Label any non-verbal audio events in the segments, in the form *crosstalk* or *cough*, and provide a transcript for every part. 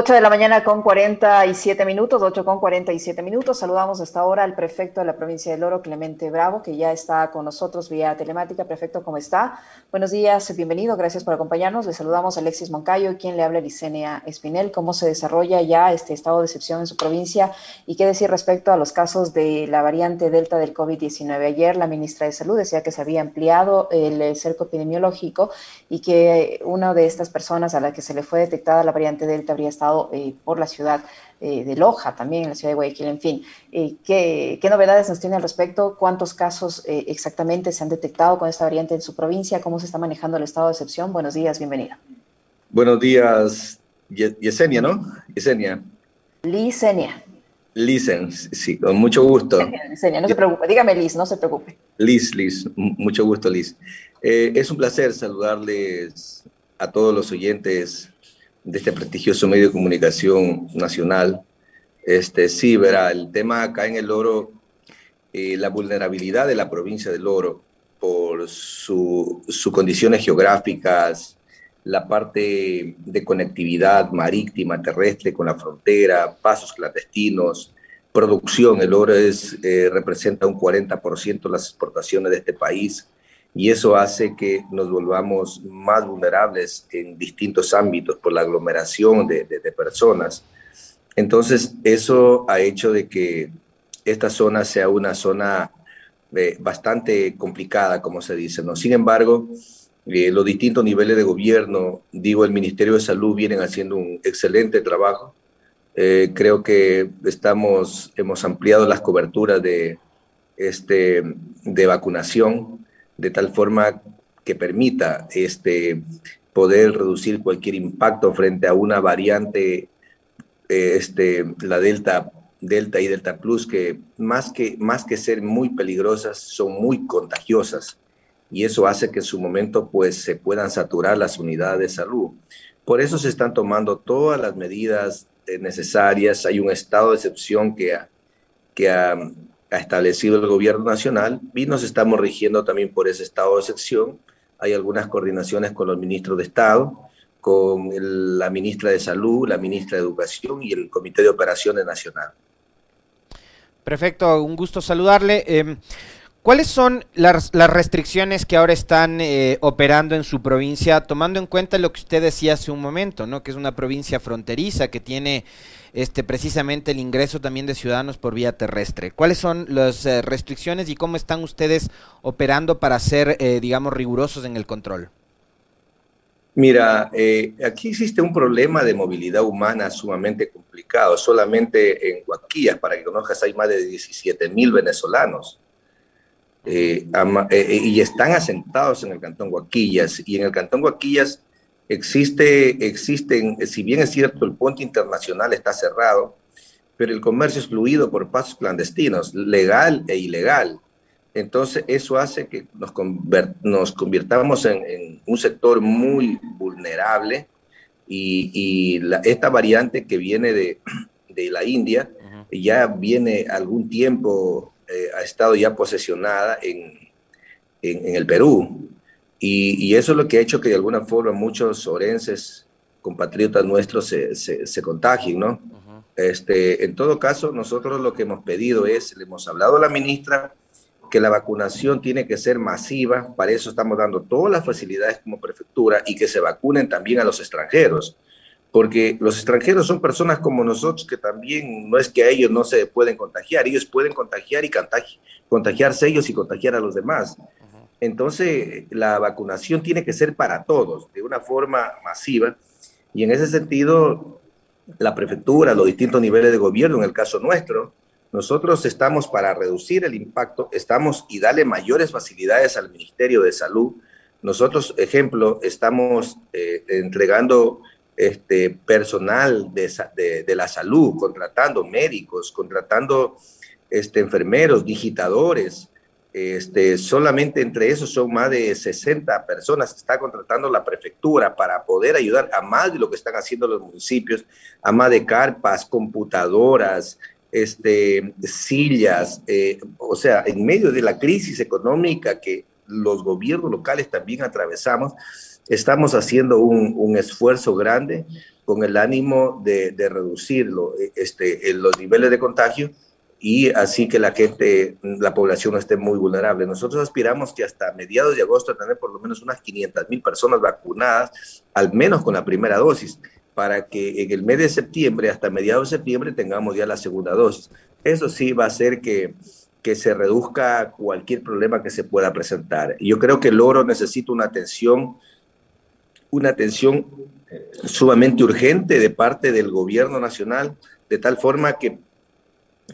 8 de la mañana con 47 minutos, 8 con 47 minutos. Saludamos hasta ahora al prefecto de la provincia del Oro, Clemente Bravo, que ya está con nosotros vía telemática. Prefecto, ¿cómo está? Buenos días, bienvenido, gracias por acompañarnos. Le saludamos a Alexis Moncayo, quien le habla Licenia Espinel. ¿Cómo se desarrolla ya este estado de excepción en su provincia? ¿Y qué decir respecto a los casos de la variante Delta del COVID-19? Ayer la ministra de Salud decía que se había ampliado el cerco epidemiológico y que una de estas personas a la que se le fue detectada la variante Delta habría estado eh, por la ciudad eh, de Loja, también en la ciudad de Guayaquil, en fin. Eh, ¿qué, novedades nos tiene al respecto? ¿Cuántos casos exactamente se han detectado con esta variante en su provincia? ¿Cómo se está manejando el estado de excepción? Buenos días, bienvenida. Buenos días, Yesenia, ¿no? Yesenia. Licenia. Licen, sí, con mucho gusto. Yesenia, no se preocupe, dígame Liz, no se preocupe. Liz, Liz, mucho gusto, Liz. es un placer saludarles a todos los oyentes de este prestigioso medio de comunicación nacional. Este, sí, verá, el tema acá en el oro, eh, la vulnerabilidad de la provincia del oro por sus condiciones geográficas, la parte de conectividad marítima, terrestre con la frontera, pasos clandestinos, producción. El oro es, eh, representa un 40% de las exportaciones de este país y eso hace que nos volvamos más vulnerables en distintos ámbitos por la aglomeración de, personas. Entonces, eso ha hecho de que esta zona sea una zona eh, bastante complicada, como se dice. ¿no? Sin embargo, eh, los distintos niveles de gobierno, digo, el Ministerio de Salud vienen haciendo un excelente trabajo. Eh, creo que estamos, hemos ampliado las coberturas de, este, de vacunación de tal forma que permita este, poder reducir cualquier impacto frente a una variante, eh, este, la Delta, Delta y Delta Plus, que más, que más que ser muy peligrosas, son muy contagiosas. Y eso hace que en su momento pues, se puedan saturar las unidades de salud. Por eso se están tomando todas las medidas eh, necesarias. Hay un estado de excepción que, que ha establecido el gobierno nacional y nos estamos rigiendo también por ese estado de sección. Hay algunas coordinaciones con los ministros de Estado, con la ministra de Salud, la ministra de Educación y el Comité de Operaciones Nacional. Perfecto, un gusto saludarle. Em, ¿Cuáles son las, restricciones que ahora están eh, operando en su provincia, tomando en cuenta lo que usted decía hace un momento, ¿no? que es una provincia fronteriza que tiene este, precisamente el ingreso también de ciudadanos por vía terrestre? ¿Cuáles son las eh, restricciones y cómo están ustedes operando para ser, eh, digamos, rigurosos en el control? Mira, aquí existe un problema de movilidad humana sumamente complicado. Solamente en Huaquillas, para que conozcas, hay más de 17 mil venezolanos eh, eh, eh, y están asentados en el Cantón Guaquillas. Y en el Cantón Guaquillas existe, existen, si bien es cierto, el puente internacional está cerrado, pero el comercio es fluido por pasos clandestinos, legal e ilegal. Entonces, eso hace que nos, nos convirtamos en, un sector muy vulnerable y, esta variante que viene de, de la India ya viene algún tiempo eh, ha estado ya posesionada en, en, el Perú. Y, y, eso es lo que ha hecho que de alguna forma muchos orenses, compatriotas nuestros, se, se, contagien, ¿no? este, en todo caso, nosotros lo que hemos pedido es, le hemos hablado a la ministra, que la vacunación tiene que ser masiva, para eso estamos dando todas las facilidades como prefectura y que se vacunen también a los extranjeros porque los extranjeros son personas como nosotros que también no es que a ellos no se pueden contagiar, ellos pueden contagiar y contagiarse ellos y contagiar a los demás. Entonces, la vacunación tiene que ser para todos, de una forma masiva, y en ese sentido, la prefectura, los distintos niveles de gobierno, en el caso nuestro, nosotros estamos para reducir el impacto, estamos y darle mayores facilidades al Ministerio de Salud. Nosotros, ejemplo, estamos eh, entregando este, personal de, de, la salud, contratando médicos, contratando este, enfermeros, digitadores. Este, solamente entre esos son más de 60 personas que está contratando la prefectura para poder ayudar a más de lo que están haciendo los municipios, a más de carpas, computadoras, este, sillas, eh, o sea, en medio de la crisis económica que los gobiernos locales también atravesamos, Estamos haciendo un, esfuerzo grande con el ánimo de, reducir este, los niveles de contagio y así que la gente, la población no esté muy vulnerable. Nosotros aspiramos que hasta mediados de agosto tener por lo menos unas 500 mil personas vacunadas, al menos con la primera dosis, para que en el mes de septiembre, hasta mediados de septiembre, tengamos ya la segunda dosis. Eso sí va a hacer que, que se reduzca cualquier problema que se pueda presentar. Yo creo que el oro necesita una atención, una atención sumamente urgente de parte del gobierno nacional, de tal forma que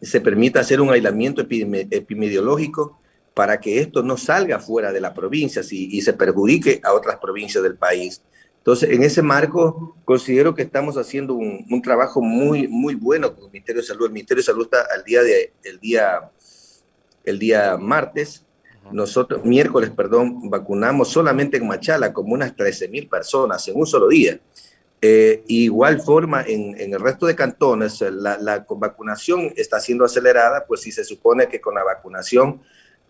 se permita hacer un aislamiento epidemiológico para que esto no salga fuera de la provincia y, se perjudique a otras provincias del país. Entonces, en ese marco, considero que estamos haciendo un, trabajo muy, muy bueno con el Ministerio de Salud. El Ministerio de Salud está al día de, el día, el día martes, nosotros, miércoles, perdón, vacunamos solamente en Machala como unas 13 mil personas en un solo día. Eh, igual forma, en, el resto de cantones, la, vacunación está siendo acelerada, pues si se supone que con la vacunación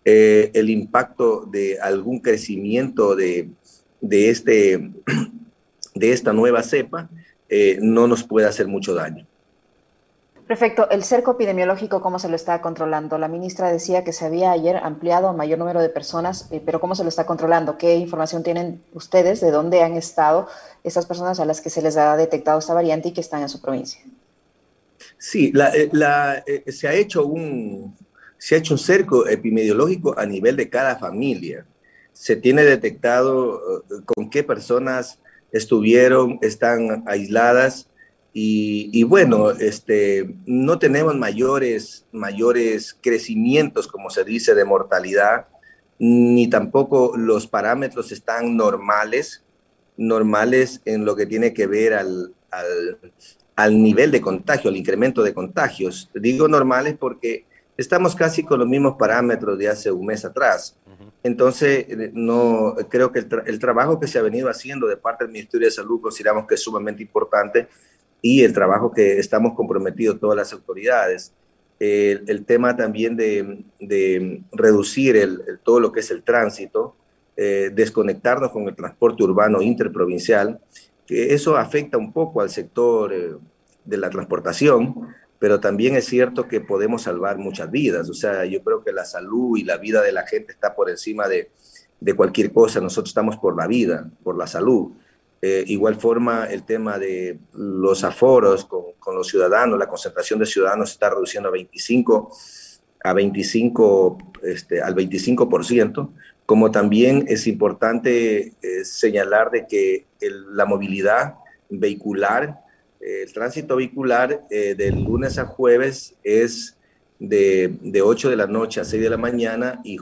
eh, el impacto de algún crecimiento de, de, este, *clears throat* de esta nueva cepa eh, no nos puede hacer mucho daño. Perfecto. El cerco epidemiológico, ¿cómo se lo está controlando? La ministra decía que se había ayer ampliado a mayor número de personas, eh, pero ¿cómo se lo está controlando? ¿Qué información tienen ustedes? ¿De dónde han estado esas personas a las que se les ha detectado esta variante y que están en su provincia? Sí, eh, eh, se, ha hecho un, se ha hecho un cerco epidemiológico a nivel de cada familia. Se tiene detectado con qué personas estuvieron, están aisladas y, bueno, este, no tenemos mayores, mayores crecimientos, como se dice, de mortalidad, ni tampoco los parámetros están normales, normales en lo que tiene que ver al, al, nivel de contagio, al incremento de contagios. Digo normales porque estamos casi con los mismos parámetros de hace un mes atrás. Entonces, no creo que el, el, trabajo que se ha venido haciendo de parte del Ministerio de Salud consideramos que es sumamente importante y el trabajo que estamos comprometidos todas las autoridades. El, tema también de, reducir el, todo lo que es el tránsito, eh, desconectarnos con el transporte urbano interprovincial, que eso afecta un poco al sector eh, de la transportación, pero también es cierto que podemos salvar muchas vidas. O sea, yo creo que la salud y la vida de la gente está por encima de, de cualquier cosa. Nosotros estamos por la vida, por la salud. Eh, igual forma, el tema de los aforos con, los ciudadanos, la concentración de ciudadanos se está reduciendo a 25, a 25, este, al 25%, como también es importante eh, señalar de que la movilidad vehicular, el tránsito vehicular eh, del lunes a jueves es de, de 8 de la noche a 6 de la mañana y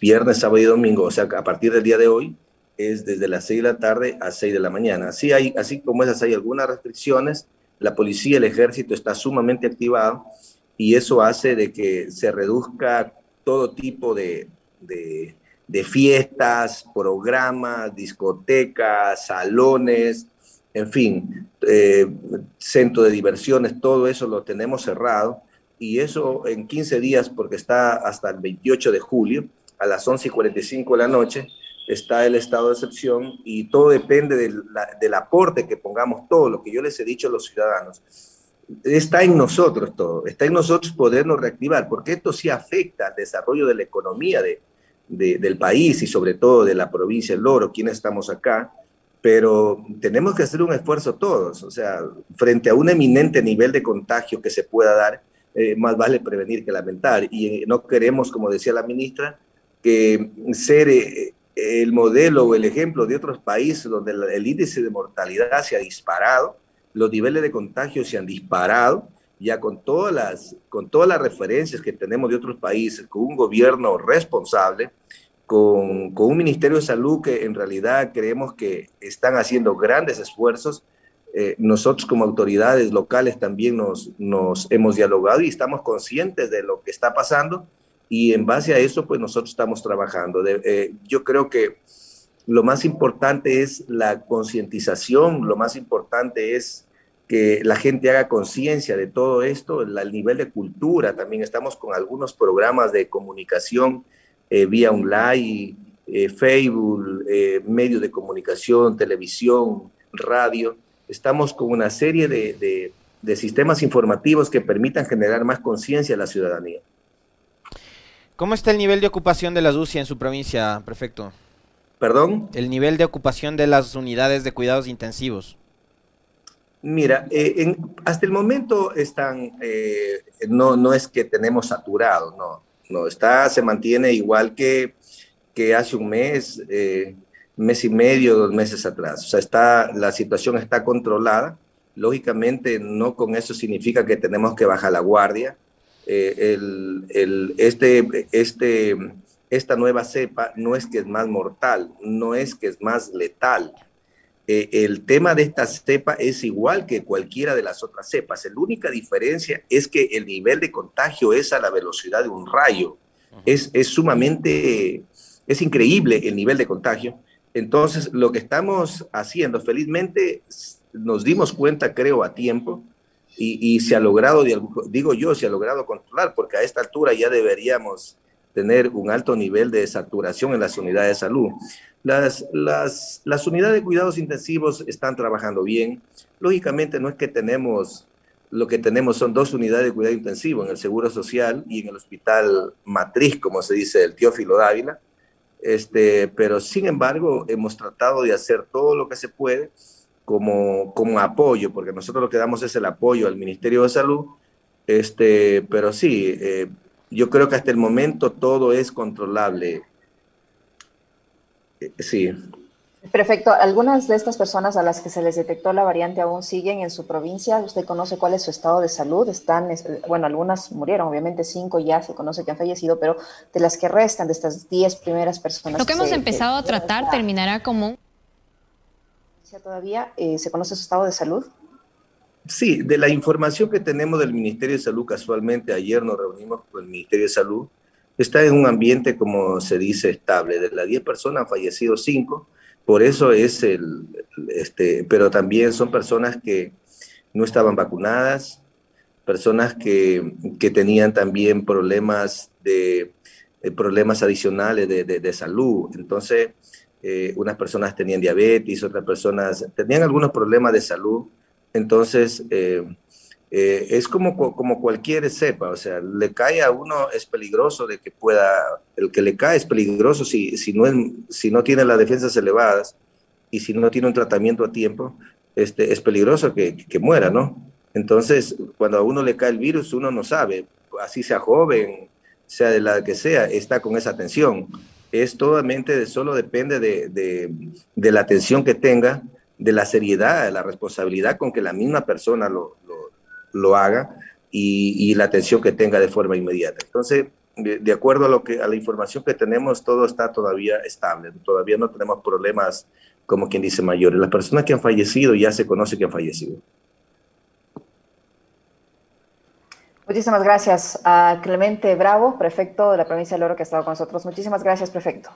viernes, sábado y domingo, o sea, a partir del día de hoy, es desde las 6 de la tarde a 6 de la mañana. Así, hay, así como esas hay algunas restricciones, la policía, el ejército está sumamente activado y eso hace de que se reduzca todo tipo de, de, fiestas, programas, discotecas, salones, en fin, eh, centro de diversiones, todo eso lo tenemos cerrado y eso en 15 días, porque está hasta el 28 de julio a las 11 y 45 de la noche, está el estado de excepción y todo depende del, aporte que pongamos, todo lo que yo les he dicho a los ciudadanos. Está en nosotros todo, está en nosotros podernos reactivar, porque esto sí afecta al desarrollo de la economía de, del país y sobre todo de la provincia del Loro, quienes estamos acá, pero tenemos que hacer un esfuerzo todos, o sea, frente a un eminente nivel de contagio que se pueda dar, eh, más vale prevenir que lamentar. Y no queremos, como decía la ministra, que ser eh, el modelo o el ejemplo de otros países donde el índice de mortalidad se ha disparado, los niveles de contagio se han disparado, ya con todas las, con todas las referencias que tenemos de otros países, con un gobierno responsable, con, con un Ministerio de Salud que en realidad creemos que están haciendo grandes esfuerzos. Eh, nosotros como autoridades locales también nos, nos hemos dialogado y estamos conscientes de lo que está pasando y en base a eso, pues nosotros estamos trabajando. Eh, yo creo que lo más importante es la concientización, lo más importante es que la gente haga conciencia de todo esto, el, nivel de cultura, también estamos con algunos programas de comunicación eh, vía online, eh, Facebook, medios de comunicación, televisión, radio, estamos con una serie de, de sistemas informativos que permitan generar más conciencia a la ciudadanía. ¿Cómo está el nivel de ocupación de las UCI en su provincia, prefecto? ¿Perdón? El nivel de ocupación de las unidades de cuidados intensivos. Mira, eh, hasta el momento están, eh, no, no es que tenemos saturado, no, no, está, se mantiene igual que, que hace un mes, eh, mes y medio, dos meses atrás. O sea, está, la situación está controlada. Lógicamente, no con eso significa que tenemos que bajar la guardia. El, el, este, este, esta nueva cepa no es que es más mortal, no es que es más letal eh, el tema de esta cepa es igual que cualquiera de las otras cepas. La única diferencia es que el nivel de contagio es a la velocidad de un rayo. Es, es sumamente, es increíble el nivel de contagio. Entonces, lo que estamos haciendo, felizmente nos dimos cuenta, creo, a tiempo, y, y, se ha logrado, digo yo, se ha logrado controlar, porque a esta altura ya deberíamos tener un alto nivel de saturación en las unidades de salud. Las, las, las unidades de cuidados intensivos están trabajando bien. Lógicamente no es que tenemos, lo que tenemos son dos unidades de cuidado intensivo en el Seguro Social y en el Hospital Matriz, como se dice, el Teófilo Dávila. Este, pero sin embargo hemos tratado de hacer todo lo que se puede como, como apoyo, porque nosotros lo que damos es el apoyo al Ministerio de Salud, este, pero sí, eh, yo creo que hasta el momento todo es controlable. Eh, sí. Perfecto. ¿Algunas de estas personas a las que se les detectó la variante aún siguen en su provincia? ¿Usted conoce cuál es su estado de salud? Están, bueno, algunas murieron, obviamente cinco ya se conoce que han fallecido, pero de las que restan, de estas diez primeras personas. Lo que, hemos empezado a tratar terminará como... ¿Todavía eh, se conoce su estado de salud? Sí, de la información que tenemos del Ministerio de Salud, casualmente ayer nos reunimos con el Ministerio de Salud, está en un ambiente, como se dice, estable. De las 10 personas han fallecido 5, por eso es el, este, pero también son personas que no estaban vacunadas, personas que, que tenían también problemas de, eh, problemas adicionales de, de, salud. Entonces, eh, unas personas tenían diabetes, otras personas tenían algunos problemas de salud entonces, eh, eh, es como, como cualquier cepa, o sea, le cae a uno, es peligroso de que pueda, el que le cae es peligroso si, si, no, si no tiene las defensas elevadas y si no tiene un tratamiento a tiempo, este, es peligroso que, que muera, ¿no? Entonces, cuando a uno le cae el virus, uno no sabe, así sea joven, sea de la que sea, está con esa atención. Es totalmente, solo depende de, de, de la atención que tenga de la seriedad, de la responsabilidad con que la misma persona lo, lo, haga y, la atención que tenga de forma inmediata. Entonces, de, acuerdo a, lo que, a la información que tenemos, todo está todavía estable, todavía no tenemos problemas, como quien dice, mayores. Las personas que han fallecido ya se conoce que han fallecido. Muchísimas gracias a Clemente Bravo, prefecto de la provincia de Loro, que ha estado con nosotros. Muchísimas gracias, prefecto.